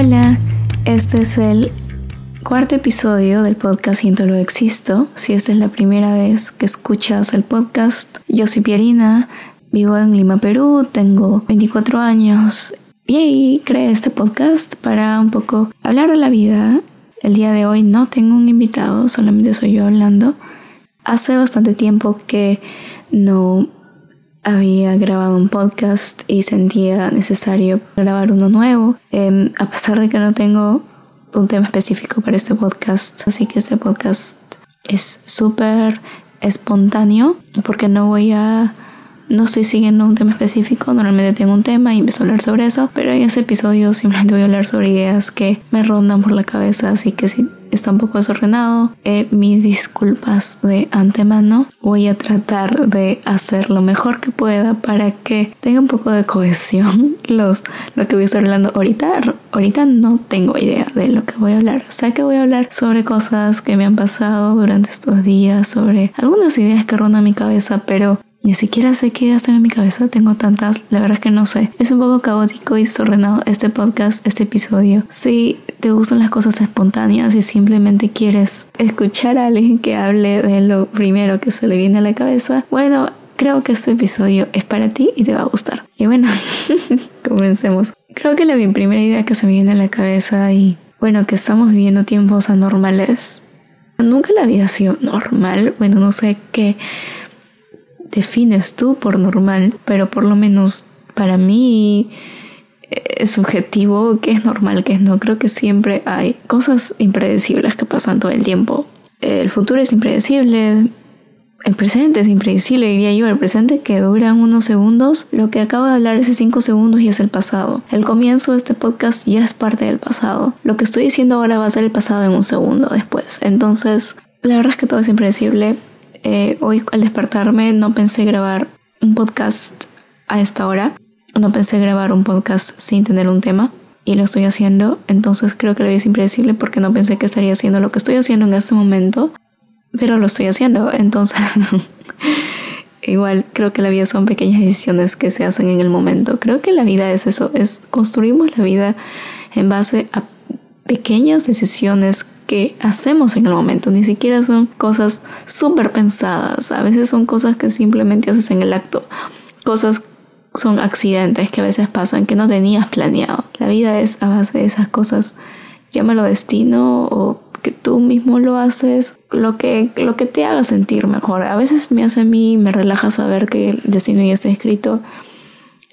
Hola, este es el cuarto episodio del podcast Siento lo existo. Si esta es la primera vez que escuchas el podcast, yo soy Pierina, vivo en Lima, Perú, tengo 24 años y creé este podcast para un poco hablar de la vida. El día de hoy no tengo un invitado, solamente soy yo hablando. Hace bastante tiempo que no había grabado un podcast y sentía necesario grabar uno nuevo, em, a pesar de que no tengo un tema específico para este podcast. Así que este podcast es súper espontáneo porque no voy a... No estoy siguiendo un tema específico, normalmente tengo un tema y empiezo a hablar sobre eso, pero en ese episodio simplemente voy a hablar sobre ideas que me rondan por la cabeza, así que si está un poco desordenado. Eh, mis disculpas de antemano. Voy a tratar de hacer lo mejor que pueda para que tenga un poco de cohesión los, lo que voy a estar hablando ahorita. Ahorita no tengo idea de lo que voy a hablar. Sé que voy a hablar sobre cosas que me han pasado durante estos días, sobre algunas ideas que rondan mi cabeza, pero ni siquiera sé qué tengo en mi cabeza, tengo tantas, la verdad es que no sé. Es un poco caótico y desordenado este podcast, este episodio. Si te gustan las cosas espontáneas y simplemente quieres escuchar a alguien que hable de lo primero que se le viene a la cabeza, bueno, creo que este episodio es para ti y te va a gustar. Y bueno, comencemos. Creo que la primera idea que se me viene a la cabeza y bueno, que estamos viviendo tiempos anormales. Nunca la vida ha sido normal. Bueno, no sé qué defines tú por normal, pero por lo menos para mí es subjetivo, que es normal, que es no. Creo que siempre hay cosas impredecibles que pasan todo el tiempo. El futuro es impredecible, el presente es impredecible, diría yo. El presente que dura unos segundos, lo que acabo de hablar es cinco segundos y es el pasado. El comienzo de este podcast ya es parte del pasado. Lo que estoy diciendo ahora va a ser el pasado en un segundo después. Entonces, la verdad es que todo es impredecible. Eh, hoy al despertarme no pensé grabar un podcast a esta hora. No pensé grabar un podcast sin tener un tema y lo estoy haciendo. Entonces creo que vida es impredecible porque no pensé que estaría haciendo lo que estoy haciendo en este momento. Pero lo estoy haciendo. Entonces igual creo que la vida son pequeñas decisiones que se hacen en el momento. Creo que la vida es eso. Es construimos la vida en base a pequeñas decisiones que hacemos en el momento. Ni siquiera son cosas súper pensadas. A veces son cosas que simplemente haces en el acto. Cosas son accidentes que a veces pasan que no tenías planeado. La vida es a base de esas cosas. Llámalo destino o que tú mismo lo haces, lo que, lo que te haga sentir mejor. A veces me hace a mí, me relaja saber que el destino ya está escrito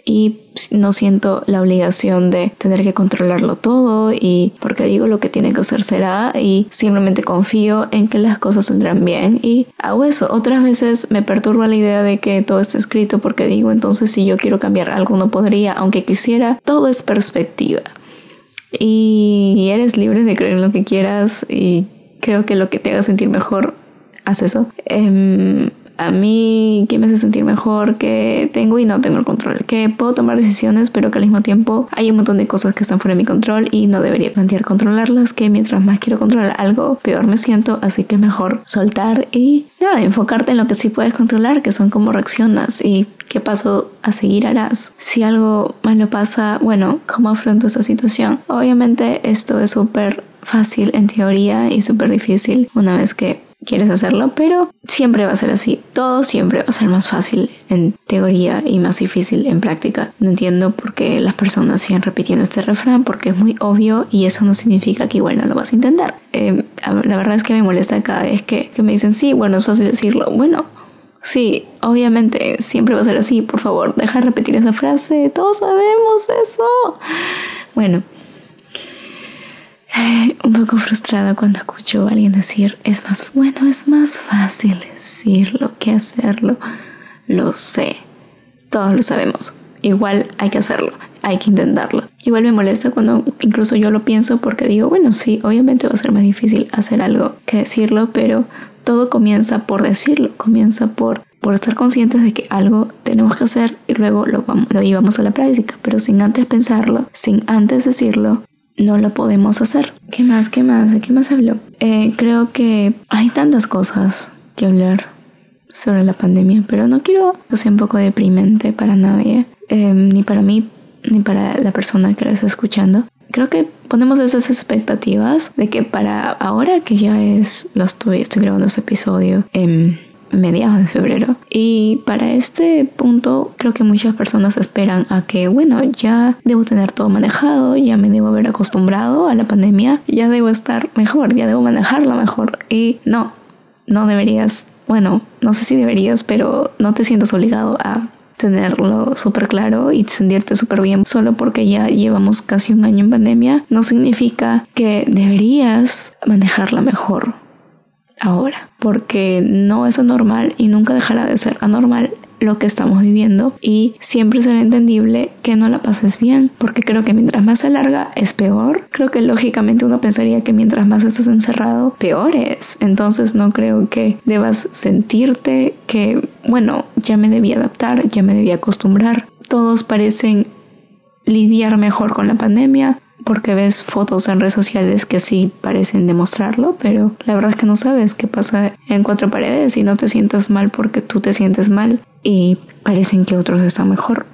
y no siento la obligación de tener que controlarlo todo y porque digo lo que tiene que hacer será y simplemente confío en que las cosas saldrán bien y hago eso. Otras veces me perturba la idea de que todo está escrito porque digo entonces si yo quiero cambiar algo no podría, aunque quisiera, todo es perspectiva. Y eres libre de creer en lo que quieras y creo que lo que te haga sentir mejor, haz eso. Em, a mí que me hace sentir mejor, que tengo y no tengo el control, que puedo tomar decisiones, pero que al mismo tiempo hay un montón de cosas que están fuera de mi control y no debería plantear controlarlas, que mientras más quiero controlar algo, peor me siento, así que mejor soltar y nada, enfocarte en lo que sí puedes controlar, que son cómo reaccionas y qué paso a seguir harás. Si algo malo pasa, bueno, ¿cómo afronto esa situación? Obviamente esto es súper fácil en teoría y súper difícil una vez que quieres hacerlo, pero siempre va a ser así. Todo siempre va a ser más fácil en teoría y más difícil en práctica. No entiendo por qué las personas siguen repitiendo este refrán, porque es muy obvio y eso no significa que igual no lo vas a intentar. Eh, la verdad es que me molesta cada vez que, que me dicen, sí, bueno, es fácil decirlo. Bueno, Sí, obviamente siempre va a ser así, por favor, deja de repetir esa frase, todos sabemos eso. Bueno, un poco frustrada cuando escucho a alguien decir, es más bueno, es más fácil decirlo que hacerlo. Lo sé, todos lo sabemos. Igual hay que hacerlo, hay que intentarlo. Igual me molesta cuando incluso yo lo pienso porque digo, bueno, sí, obviamente va a ser más difícil hacer algo que decirlo, pero todo comienza por decirlo, comienza por, por estar conscientes de que algo tenemos que hacer y luego lo, vamos, lo llevamos a la práctica, pero sin antes pensarlo, sin antes decirlo, no lo podemos hacer. ¿Qué más? ¿Qué más? ¿De qué más hablo? Eh, creo que hay tantas cosas que hablar sobre la pandemia, pero no quiero que un poco deprimente para nadie, eh, ni para mí, ni para la persona que lo está escuchando. creo que ponemos esas expectativas de que para ahora que ya es, lo estoy, estoy grabando este episodio en mediados de febrero. Y para este punto creo que muchas personas esperan a que, bueno, ya debo tener todo manejado, ya me debo haber acostumbrado a la pandemia, ya debo estar mejor, ya debo manejarla mejor. Y no, no deberías, bueno, no sé si deberías, pero no te sientas obligado a tenerlo súper claro y sentirte súper bien solo porque ya llevamos casi un año en pandemia no significa que deberías manejarla mejor ahora, porque no es anormal y nunca dejará de ser anormal lo que estamos viviendo y siempre será entendible que no la pases bien, porque creo que mientras más se alarga es peor. Creo que lógicamente uno pensaría que mientras más estás encerrado, peor es. Entonces no creo que debas sentirte que, bueno, ya me debía adaptar, ya me debía acostumbrar. Todos parecen lidiar mejor con la pandemia, porque ves fotos en redes sociales que sí parecen demostrarlo, pero la verdad es que no sabes qué pasa en cuatro paredes y no te sientas mal porque tú te sientes mal y parecen que otros están mejor.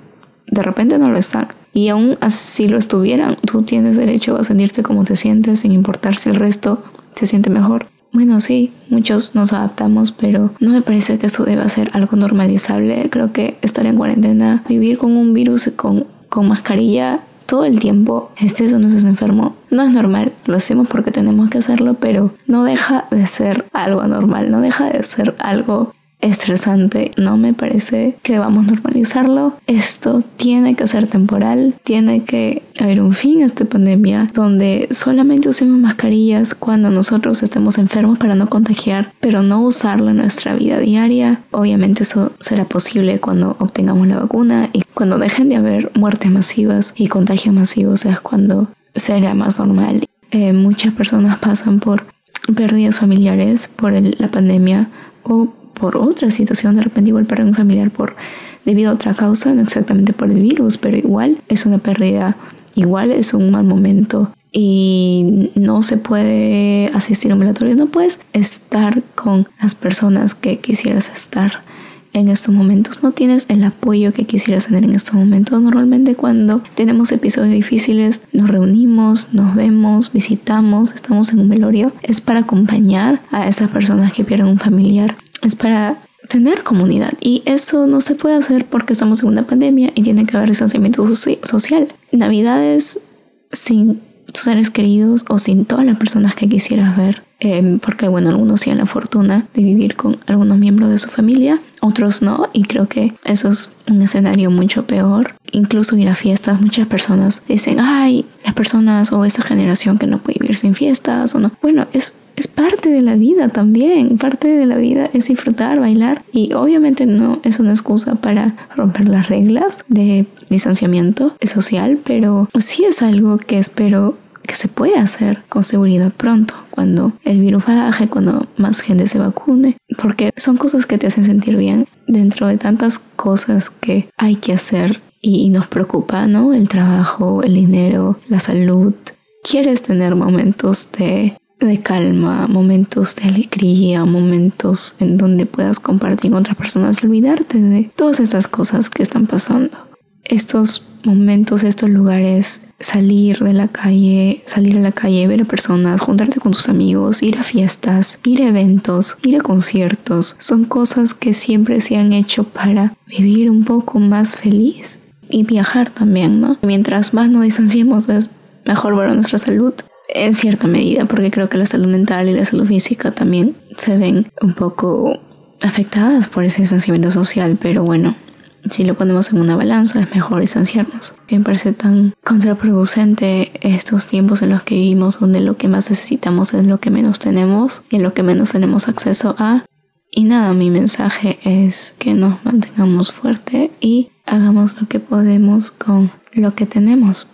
De repente no lo están. Y aún así lo estuvieran, tú tienes derecho a sentirte como te sientes sin importar si el resto se siente mejor. Bueno, sí, muchos nos adaptamos, pero no me parece que esto deba ser algo normalizable. Creo que estar en cuarentena, vivir con un virus con, con mascarilla todo el tiempo estés o no estés enfermo. No es normal, lo hacemos porque tenemos que hacerlo, pero no deja de ser algo anormal, no deja de ser algo estresante. No me parece que debamos normalizarlo. Esto tiene que ser temporal, tiene que haber un fin a esta pandemia donde solamente usemos mascarillas cuando nosotros estemos enfermos para no contagiar, pero no usarla en nuestra vida diaria. Obviamente eso será posible cuando obtengamos la vacuna y cuando dejen de haber muertes masivas y contagios masivos es cuando será más normal. Eh, muchas personas pasan por pérdidas familiares por la pandemia o por otra situación, de repente igual perder un familiar por debido a otra causa, no exactamente por el virus, pero igual es una pérdida, igual es un mal momento. Y no se puede asistir a un velatorio, no puedes estar con las personas que quisieras estar en estos momentos, no tienes el apoyo que quisieras tener en estos momentos. Normalmente cuando tenemos episodios difíciles nos reunimos, nos vemos, visitamos, estamos en un velorio, es para acompañar a esas personas que pierden un familiar es para tener comunidad y eso no se puede hacer porque estamos en una pandemia y tiene que haber distanciamiento social. Navidades sin tus seres queridos o sin todas las personas que quisieras ver, em, porque bueno, algunos tienen la fortuna de vivir con algunos miembros de su familia, otros no, y creo que eso es un escenario mucho peor. Incluso ir a fiestas, muchas personas dicen, ay, las personas o esa generación que no puede vivir sin fiestas o no. Bueno, es es parte de la vida también. Parte de la vida es disfrutar, bailar y obviamente no es una excusa para romper las reglas de distanciamiento social, pero sí es algo que espero que se puede hacer con seguridad pronto, cuando el virus baje, cuando más gente se vacune, porque son cosas que te hacen sentir bien dentro de tantas cosas que hay que hacer y nos preocupa, ¿no? El trabajo, el dinero, la salud. Quieres tener momentos de de calma, momentos de alegría, momentos en donde puedas compartir con otras personas olvidarte de todas estas cosas que están pasando. Estos momentos, estos lugares, salir de la calle, salir a la calle, ver a personas, juntarte con tus amigos, ir a fiestas, ir a eventos, ir a conciertos, son cosas que siempre se han hecho para vivir un poco más feliz y viajar también, ¿no? Mientras más nos distanciemos es mejor para nuestra salud en cierta medida, porque creo que la salud mental y la salud física también se ven un poco afectadas por ese distanciamiento social, pero bueno, si lo ponemos en una balanza es mejor distanciarnos. Me parece tan contraproducente estos tiempos en los que vivimos donde lo que más necesitamos es lo que menos tenemos y en lo que menos tenemos acceso a. Y nada, mi mensaje es que nos mantengamos fuerte y hagamos lo que podemos con lo que tenemos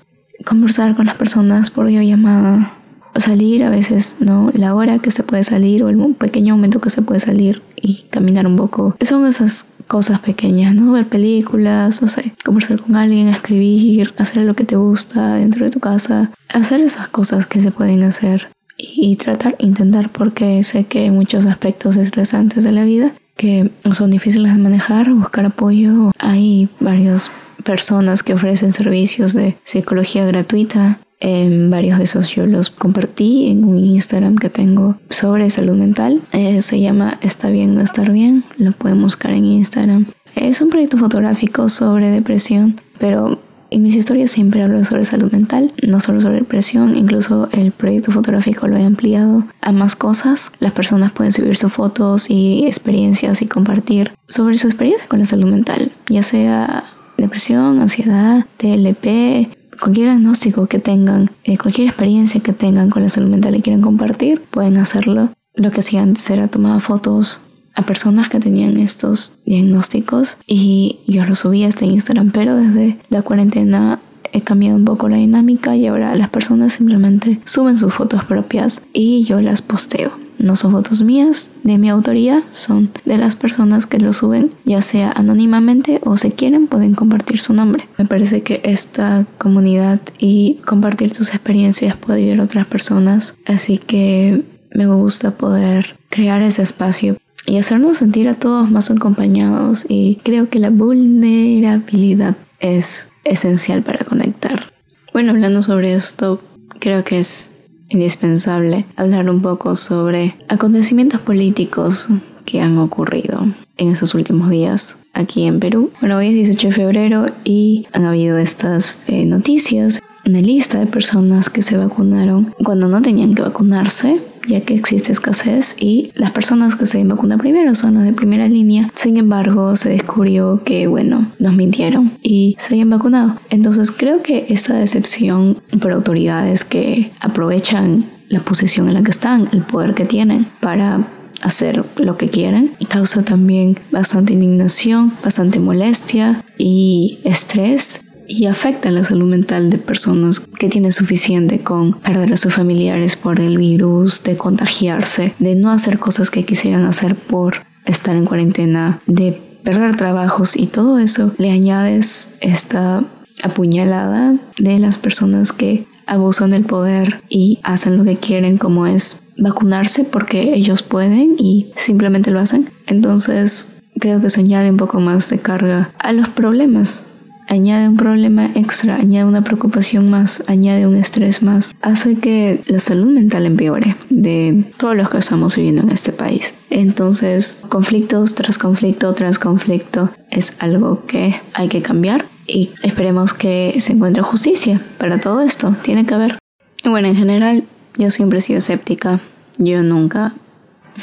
conversar con las personas por videollamada, salir a veces, ¿no? La hora que se puede salir o el pequeño momento que se puede salir y caminar un poco. Son esas cosas pequeñas, ¿no? Ver películas, no sé, conversar con alguien, escribir, hacer lo que te gusta dentro de tu casa, hacer esas cosas que se pueden hacer y tratar, intentar, porque sé que hay muchos aspectos estresantes de la vida que son difíciles de manejar, buscar apoyo. Hay varios personas que ofrecen servicios de psicología gratuita En varios de esos yo los compartí en un Instagram que tengo sobre salud mental. Eh, se llama Está bien no estar bien. Lo pueden buscar en Instagram. Es un proyecto fotográfico sobre depresión, pero en mis historias siempre hablo sobre salud mental, no solo sobre depresión, incluso el proyecto fotográfico lo he ampliado a más cosas. Las personas pueden subir sus fotos y experiencias y compartir sobre su experiencia con la salud mental, ya sea depresión, ansiedad, TLP, cualquier diagnóstico que tengan, eh, cualquier experiencia que tengan con la salud mental y quieran compartir, pueden hacerlo. Lo que hacía antes era tomar fotos a personas que tenían estos diagnósticos y yo lo subí a este Instagram, pero desde la cuarentena he cambiado un poco la dinámica y ahora las personas simplemente suben sus fotos propias y yo las posteo. No son fotos mías, de mi autoría, son de las personas que lo suben, ya sea anónimamente o si quieren pueden compartir su nombre. Me parece que esta comunidad y compartir tus experiencias puede ayudar a otras personas, así que me gusta poder crear ese espacio y hacernos sentir a todos más acompañados y creo que la vulnerabilidad es esencial para conectar. Bueno, hablando sobre esto, creo que es indispensable hablar un poco sobre acontecimientos políticos que han ocurrido en estos últimos días aquí en Perú. Bueno, hoy es 18 de febrero y han habido estas eh, noticias, una lista de personas que se vacunaron cuando no tenían que vacunarse ya que existe escasez y las personas que se vacunan primero son las de primera línea. Sin embargo, se descubrió que, bueno, nos mintieron y se habían vacunado. Entonces creo que esta decepción por autoridades que aprovechan la posición en la que están, el poder que tienen para hacer lo que quieren y causa también bastante indignación, bastante molestia y estrés y afecta la salud mental de personas que tienen suficiente con perder a sus familiares por el virus, de contagiarse, de no hacer cosas que quisieran hacer por estar en cuarentena, de perder trabajos y todo eso le añades esta apuñalada de las personas que abusan del poder y hacen lo que quieren como es vacunarse porque ellos pueden y simplemente lo hacen. Entonces creo que eso añade un poco más de carga a los problemas añade un problema extra, añade una preocupación más, añade un estrés más, hace que la salud mental empeore de todos los que estamos viviendo en este país. Entonces, conflictos tras conflicto tras conflicto es algo que hay que cambiar y esperemos que se encuentre justicia para todo esto. Tiene que haber. Bueno, en general, yo siempre he sido escéptica. Yo nunca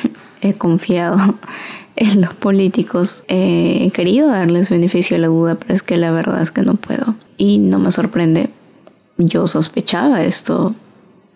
he confiado los políticos. he querido darles beneficio a la duda, pero es que la verdad es que no puedo. Y no me sorprende. Yo sospechaba esto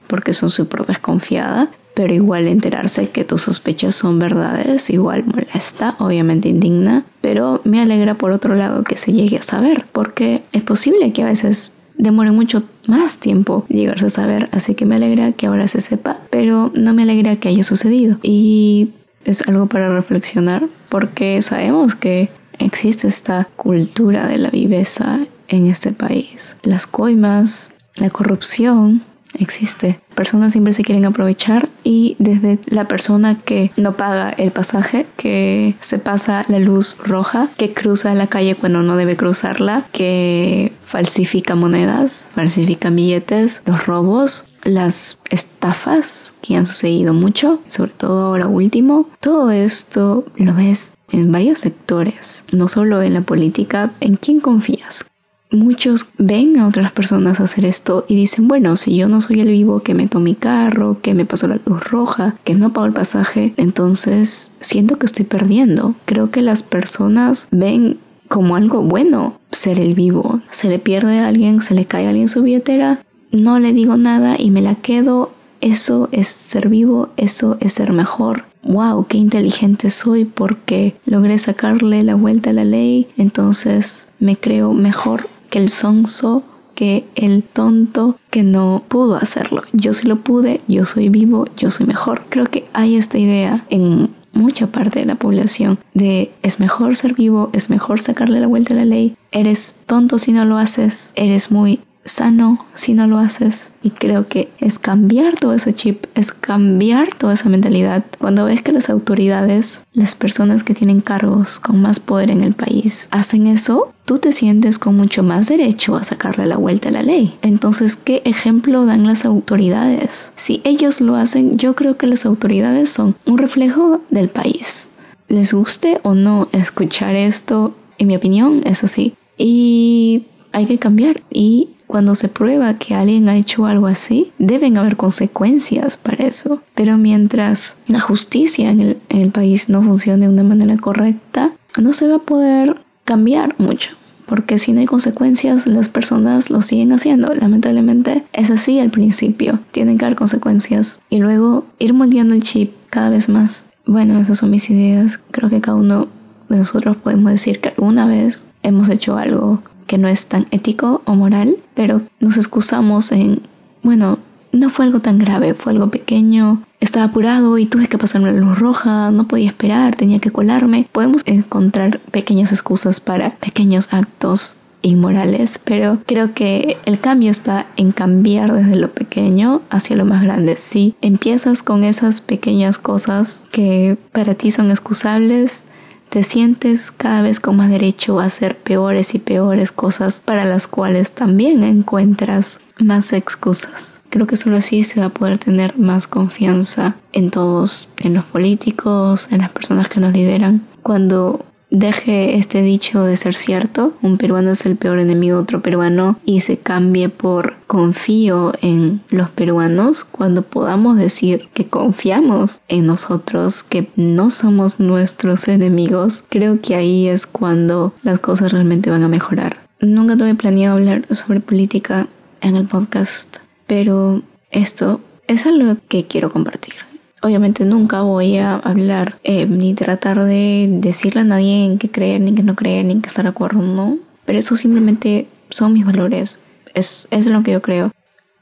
porque soy súper desconfiada, pero igual enterarse que tus sospechas son verdades, igual molesta, obviamente indigna, pero me alegra por otro lado que se llegue a saber, porque es posible que a veces demore mucho más tiempo llegarse a saber, así que me alegra que ahora se sepa, pero no me alegra que haya sucedido. Y es algo para reflexionar porque sabemos que existe esta cultura de la viveza en este país. Las coimas, la corrupción, existe. Personas siempre se quieren aprovechar y desde la persona que no paga el pasaje, que se pasa la luz roja, que cruza la calle cuando no debe cruzarla, que falsifica monedas, falsifica billetes, los robos, las estafas que han sucedido mucho, sobre todo ahora último, todo esto lo ves en varios sectores, no solo en la política, ¿en quién confías? Muchos ven a otras personas hacer esto y dicen, bueno, si yo no soy el vivo que meto mi carro, que me pasó la luz roja, que no pago el pasaje, entonces siento que estoy perdiendo. Creo que las personas ven como algo bueno ser el vivo. Se le pierde a alguien, se le cae a alguien su billetera, no le digo nada y me la quedo. Eso es ser vivo, eso es ser mejor. Wow, qué inteligente soy porque logré sacarle la vuelta a la ley, entonces me creo mejor que el sonso, que el tonto que no pudo hacerlo. Yo sí lo pude, yo soy vivo, yo soy mejor. Creo que hay esta idea en mucha parte de la población de es mejor ser vivo, es mejor sacarle la vuelta a la ley, eres tonto si no lo haces, eres muy sano si no lo haces. Y creo que es cambiar todo ese chip, es cambiar toda esa mentalidad. Cuando ves que las autoridades, las personas que tienen cargos con más poder en el país, hacen eso, tú te sientes con mucho más derecho a sacarle la vuelta a la ley. Entonces, ¿qué ejemplo dan las autoridades? Si ellos lo hacen, yo creo que las autoridades son un reflejo del país. Les guste o no escuchar esto, en mi opinión, es así. Y hay que cambiar. Y cuando se prueba que alguien ha hecho algo así, deben haber consecuencias para eso. Pero mientras la justicia en el, país no funcione de una manera correcta, no se va a poder cambiar mucho. Porque si no hay consecuencias, las personas lo siguen haciendo. Lamentablemente es así al principio. Tienen que haber consecuencias. Y luego ir moldeando el chip cada vez más. Bueno, esas son mis ideas. Creo que cada uno de nosotros podemos decir que alguna vez hemos hecho algo que no es tan ético o moral, pero nos excusamos en, bueno, no fue algo tan grave, fue algo pequeño, estaba apurado y tuve que pasarme la luz roja, no podía esperar, tenía que colarme. Podemos encontrar pequeñas excusas para pequeños actos inmorales, pero creo que el cambio está en cambiar desde lo pequeño hacia lo más grande. Si empiezas con esas pequeñas cosas que para ti son excusables, te sientes cada vez con más derecho a hacer peores y peores cosas para las cuales también encuentras más excusas. Creo que solo así se va a poder tener más confianza en todos, en los políticos, en las personas que nos lideran. Cuando deje este dicho de ser cierto, un peruano es el peor enemigo de otro peruano y se cambie por confío en los peruanos cuando podamos decir que confiamos en nosotros, que no somos nuestros enemigos, creo que ahí es cuando las cosas realmente van a mejorar. Nunca tuve planeado hablar sobre política en el podcast, pero esto es algo que quiero compartir. Obviamente nunca voy a hablar eh, ni tratar de decirle a nadie en qué creer, ni qué no creer, ni qué estar de acuerdo, no. Pero eso simplemente son mis valores. Es, es lo que yo creo.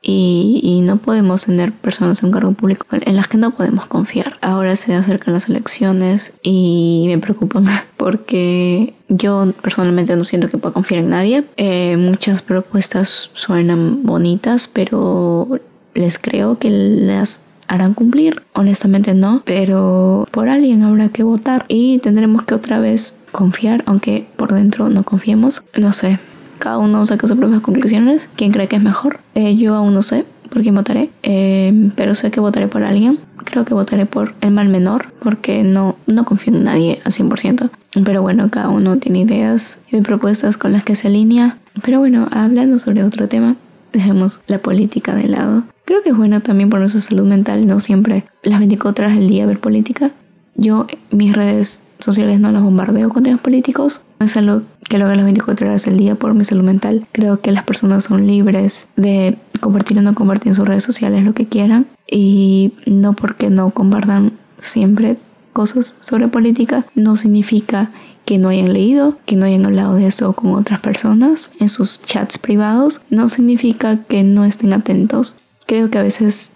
Y, y, no podemos tener personas en un cargo público en las que no podemos confiar. Ahora se acercan las elecciones y me preocupan porque yo personalmente no siento que pueda confiar en nadie. Eh, muchas propuestas suenan bonitas, pero les creo que las harán cumplir. Honestamente no, pero por alguien habrá que votar y tendremos que otra vez confiar, aunque por dentro no confiemos. No sé, cada uno saca sus propias conclusiones. ¿Quién cree que es mejor? Eh, yo aún no sé por quién votaré, eh, pero sé que votaré por alguien. Creo que votaré por el mal menor porque no, no confío en nadie al 100%. Pero bueno, cada uno tiene ideas y propuestas con las que se alinea. Pero bueno, hablando sobre otro tema, dejemos la política de lado. Creo que es bueno también por nuestra salud mental, no siempre las 24 horas del día ver política. Yo mis redes sociales no las bombardeo con temas políticos. No es algo que lo haga las 24 horas del día por mi salud mental. Creo que las personas son libres de compartir o no compartir en sus redes sociales lo que quieran. Y no porque no compartan siempre cosas sobre política, no significa que no hayan leído, que no hayan hablado de eso con otras personas en sus chats privados, no significa que no estén atentos. Creo que a veces,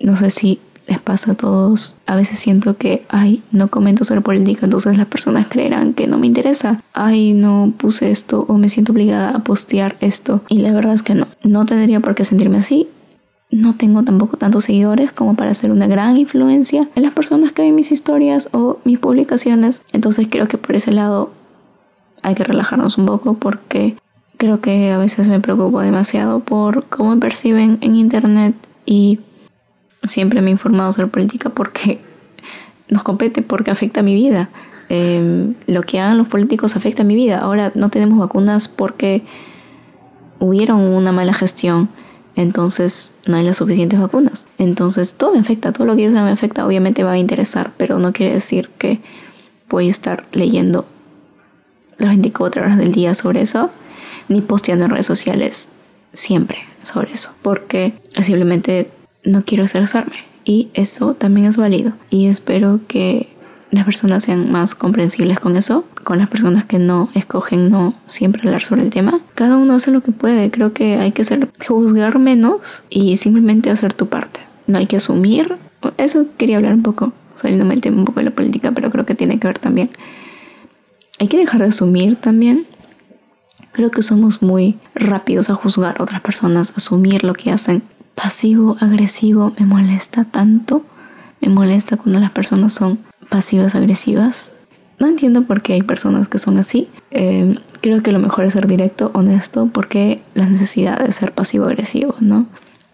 no sé si les pasa a todos, a veces siento que, ay, no comento sobre política, entonces las personas creerán que no me interesa, ay, no puse esto o me siento obligada a postear esto. Y la verdad es que no, no tendría por qué sentirme así no tengo tampoco tantos seguidores como para ser una gran influencia en las personas que ven mis historias o mis publicaciones. Entonces creo que por ese lado hay que relajarnos un poco porque creo que a veces me preocupo demasiado por cómo me perciben en internet y siempre me he informado sobre política porque nos compete, porque afecta a mi vida. Em, lo que hagan los políticos afecta a mi vida. Ahora no tenemos vacunas porque hubieron una mala gestión entonces no hay las suficientes vacunas. Entonces todo me afecta, todo lo que yo sé me afecta, obviamente va a interesar, pero no quiere decir que voy a estar leyendo las 24 horas del día sobre eso, ni posteando en redes sociales siempre sobre eso, porque simplemente no quiero estresarme y eso también es válido y espero que las personas sean más comprensibles con eso, con las personas que no escogen no siempre hablar sobre el tema. Cada uno hace lo que puede, creo que hay que ser, juzgar menos y simplemente hacer tu parte. No hay que asumir, eso quería hablar un poco, saliéndome el tema un poco de la política, pero creo que tiene que ver también. Hay que dejar de asumir también. Creo que somos muy rápidos a juzgar a otras personas, asumir lo que hacen. Pasivo, agresivo, me molesta tanto. Me molesta cuando las personas son pasivas, agresivas. No entiendo por qué hay personas que son así. Eh, creo que lo mejor es ser directo, honesto, porque la necesidad de ser pasivo-agresivo, ¿no?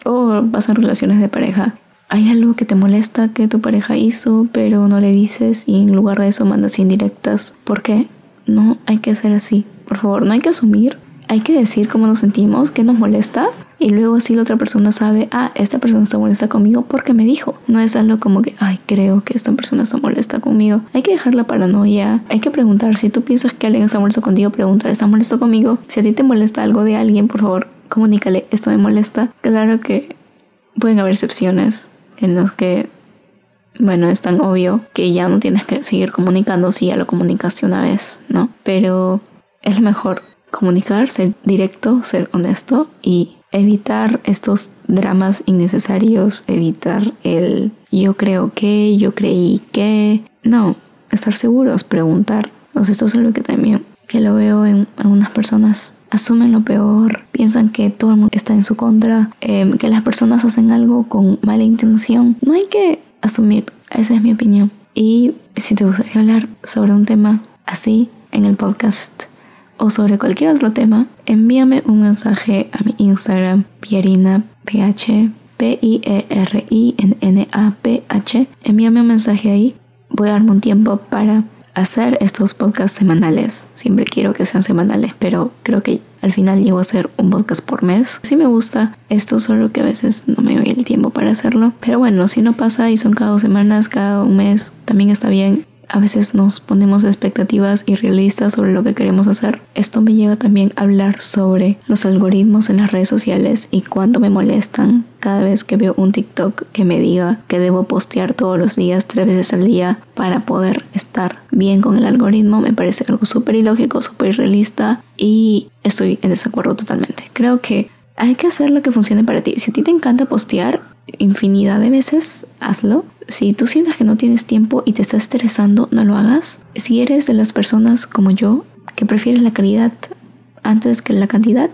O pasan relaciones de pareja. Hay algo que te molesta que tu pareja hizo, pero no le dices y en lugar de eso mandas indirectas. ¿Por qué? No hay que ser así. Por favor, no hay que asumir. Hay que decir cómo nos sentimos, qué nos molesta y luego así la otra persona sabe, ah, esta persona está molesta conmigo porque me dijo. No es algo como que, ay, creo que esta persona está molesta conmigo. Hay que dejar la paranoia. Hay que preguntar, si tú piensas que alguien está molesto contigo, preguntar, ¿está molesto conmigo? Si a ti te molesta algo de alguien, por favor, comunícale, esto me molesta. Claro que pueden haber excepciones en los que bueno, es tan obvio que ya no tienes que seguir comunicando si ya lo comunicaste una vez, ¿no? Pero es mejor comunicar, ser directo, ser honesto y evitar estos dramas innecesarios, evitar el yo creo que, yo creí que, no, estar seguros, preguntar. Entonces esto es algo que también que lo veo en algunas personas asumen lo peor, piensan que todo el mundo está en su contra, em, que las personas hacen algo con mala intención. No hay que asumir, esa es mi opinión. Y si te gustaría hablar sobre un tema así en el podcast o sobre cualquier otro tema, envíame un mensaje a mi Instagram, Pierina PH, P-I-E-R-I-N-N-A-P-H. Envíame un mensaje ahí. Voy a darme un tiempo para hacer estos podcasts semanales. Siempre quiero que sean semanales, pero creo que al final llego a hacer un podcast por mes. Sí me gusta esto, solo que a veces no me doy el tiempo para hacerlo. Pero bueno, si no pasa y son cada dos semanas, cada un mes, también está bien a veces nos ponemos expectativas irrealistas sobre lo que queremos hacer. Esto me lleva también a hablar sobre los algoritmos en las redes sociales y cuánto me molestan cada vez que veo un TikTok que me diga que debo postear todos los días, tres veces al día, para poder estar bien con el algoritmo. Me parece algo súper ilógico, súper irrealista y estoy en desacuerdo totalmente. Creo que hay que hacer lo que funcione para ti. Si a ti te encanta postear infinidad de veces, hazlo. Si tú sientes que no tienes tiempo y te estás estresando, no lo hagas. Si eres de las personas como yo, que prefieres la calidad antes que la cantidad,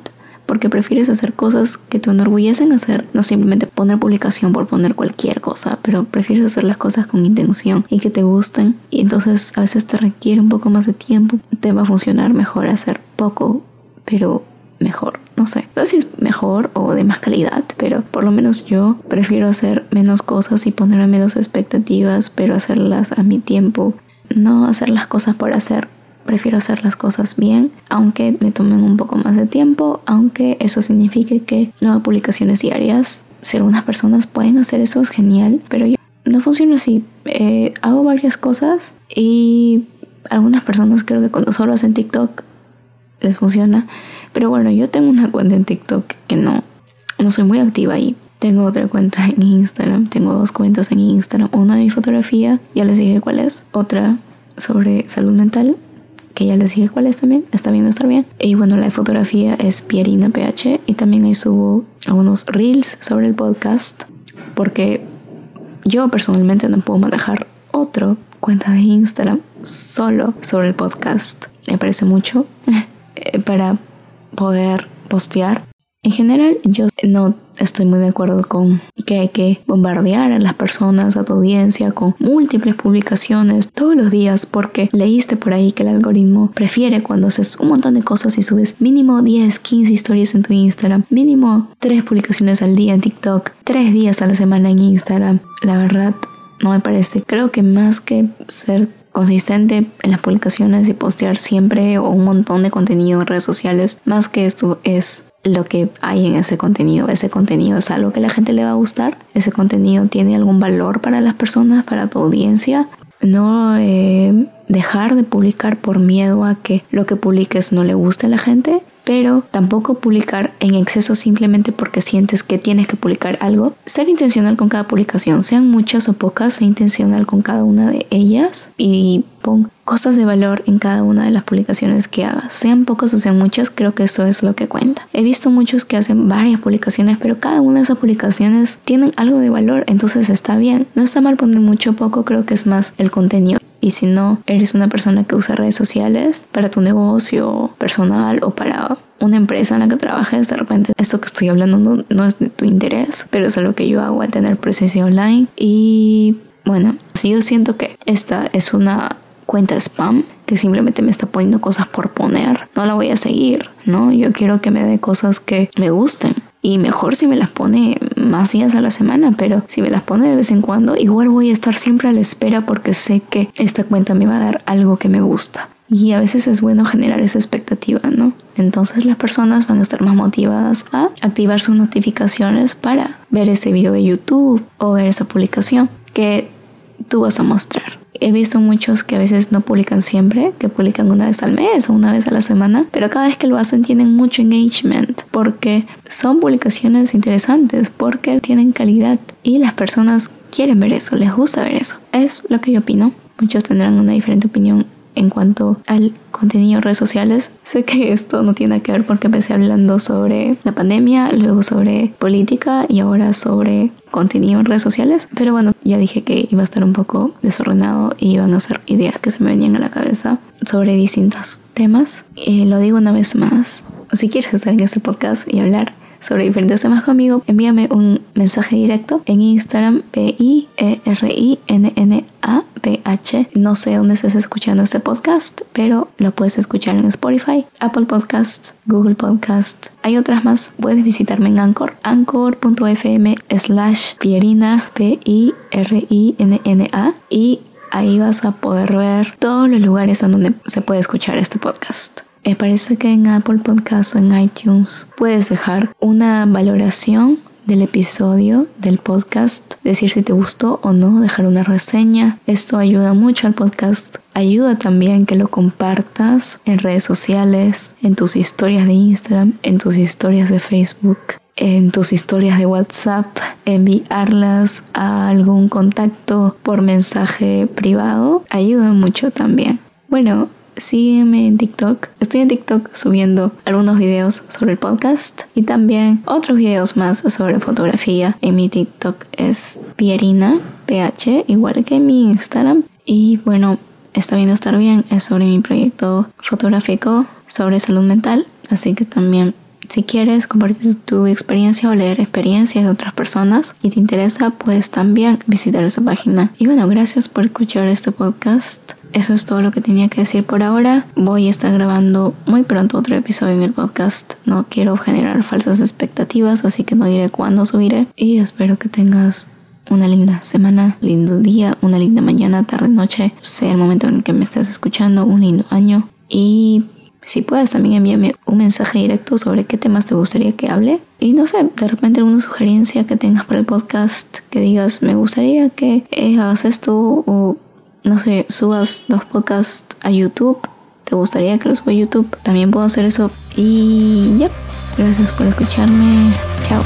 porque prefieres hacer cosas que te enorgullecen hacer, no simplemente poner publicación por poner cualquier cosa, pero prefieres hacer las cosas con intención y que te gusten y entonces a veces te requiere un poco más de tiempo, te va a funcionar mejor hacer poco, pero mejor. No sé, no sé si es mejor o de más calidad, pero por lo menos yo prefiero hacer menos cosas y poner menos expectativas, pero hacerlas a mi tiempo. No hacer las cosas por hacer. Prefiero hacer las cosas bien, aunque me tomen un poco más de tiempo, aunque eso signifique que no hago publicaciones diarias. Si algunas personas pueden hacer eso es genial, pero yo no funciona así. Eh, hago varias cosas y algunas personas creo que cuando solo hacen TikTok les funciona pero bueno, yo tengo una cuenta en TikTok que no, no soy muy activa ahí. Tengo otra cuenta en Instagram, tengo dos cuentas en Instagram, una de mi fotografía, ya les dije cuál es, otra sobre salud mental, que ya les dije cuál es también, está bien, estar bien. Y bueno, la fotografía es Pierina PH y también ahí subo algunos reels sobre el podcast, porque yo personalmente no puedo manejar otra cuenta de Instagram solo sobre el podcast. Me parece mucho eh, para poder postear. En general, yo no estoy muy de acuerdo con que hay que bombardear a las personas, a tu audiencia, con múltiples publicaciones todos los días porque leíste por ahí que el algoritmo prefiere cuando haces un montón de cosas y subes mínimo 10, 15 historias en tu Instagram, mínimo 3 publicaciones al día en TikTok, 3 días a la semana en Instagram. La verdad, no me parece. Creo que más que ser consistente en las publicaciones y postear siempre o un montón de contenido en redes sociales, más que esto es lo que hay en ese contenido. Ese contenido es algo que la gente le va a gustar. Ese contenido tiene algún valor para las personas, para tu audiencia. No eh, dejar de publicar por miedo a que lo que publiques no le guste a la gente pero tampoco publicar en exceso simplemente porque sientes que tienes que publicar algo. Ser intencional con cada publicación, sean muchas o pocas, sé intencional con cada una de ellas y pon cosas de valor en cada una de las publicaciones que hagas. Sean pocas o sean muchas, creo que eso es lo que cuenta. He visto muchos que hacen varias publicaciones, pero cada una de esas publicaciones tienen algo de valor, entonces está bien. No está mal poner mucho o poco, creo que es más el contenido. Y si no, eres una persona que usa redes sociales para tu negocio personal o para una empresa en la que trabajes, de repente esto que estoy hablando no, es de tu interés, pero es algo que yo hago al tener presencia online. Y bueno, si yo siento que esta es una cuenta spam que simplemente me está poniendo cosas por poner, no la voy a seguir, ¿no? Yo quiero que me dé cosas que me gusten. Y mejor si me las pone más días a la semana, pero si me las pone de vez en cuando, igual voy a estar siempre a la espera porque sé que esta cuenta me va a dar algo que me gusta. Y a veces es bueno generar esa expectativa, ¿no? Entonces las personas van a estar más motivadas a activar sus notificaciones para ver ese video de YouTube o ver esa publicación que tú vas a mostrar. He visto muchos que a veces no publican siempre, que publican una vez al mes o una vez a la semana, pero cada vez que lo hacen tienen mucho engagement porque son publicaciones interesantes, porque tienen calidad y las personas quieren ver eso, les gusta ver eso. Es lo que yo opino. Muchos tendrán una diferente opinión en cuanto al contenido en redes sociales. Sé que esto no tiene que ver porque empecé hablando sobre la pandemia, luego sobre política y ahora sobre contenido en redes sociales. Pero bueno, ya dije que iba a estar un poco desordenado y iban a ser ideas que se me venían a la cabeza sobre distintos temas. Y lo digo una vez más. Si quieres estar en este podcast y hablar sobre diferentes temas conmigo, envíame un mensaje directo en Instagram P-I-E-R-I-N-N-A-P-H. No sé dónde estés escuchando este podcast, pero lo puedes escuchar en Spotify, Apple Podcasts, Google Podcasts. Hay otras más. Puedes visitarme en Anchor, anchor.fm slash Pierina, P-I-R-I-N-N-A y ahí vas a poder ver todos los lugares en donde se puede escuchar este podcast. Me parece que en Apple Podcast o en iTunes puedes dejar una valoración del episodio del podcast, decir si te gustó o no, dejar una reseña. Esto ayuda mucho al podcast. Ayuda también que lo compartas en redes sociales, en tus historias de Instagram, en tus historias de Facebook, en tus historias de WhatsApp, enviarlas a algún contacto por mensaje privado. Ayuda mucho también. Bueno, sígueme en TikTok. Estoy en TikTok subiendo algunos videos sobre el podcast y también otros videos más sobre fotografía. En mi TikTok es Pierina PH, igual que mi Instagram. Y bueno, está viendo estar bien, es sobre mi proyecto fotográfico sobre salud mental. Así que también si quieres compartir tu experiencia o leer experiencias de otras personas y te interesa, puedes también visitar esa página. Y bueno, gracias por escuchar este podcast. Eso es todo lo que tenía que decir por ahora. Voy a estar grabando muy pronto otro episodio en el podcast. No quiero generar falsas expectativas, así que no diré cuándo subiré. Y espero que tengas una linda semana, lindo día, una linda mañana, tarde, noche, sea el momento en el que me estés escuchando, un lindo año. Y si puedes también envíame un mensaje directo sobre qué temas te gustaría que hable. Y no sé, de repente alguna sugerencia que tengas para el podcast, que digas, me gustaría que hagas esto o no sé, subas los podcasts a YouTube, te gustaría que los suba a YouTube, también puedo hacer eso. Y ya, gracias por escucharme. Chao.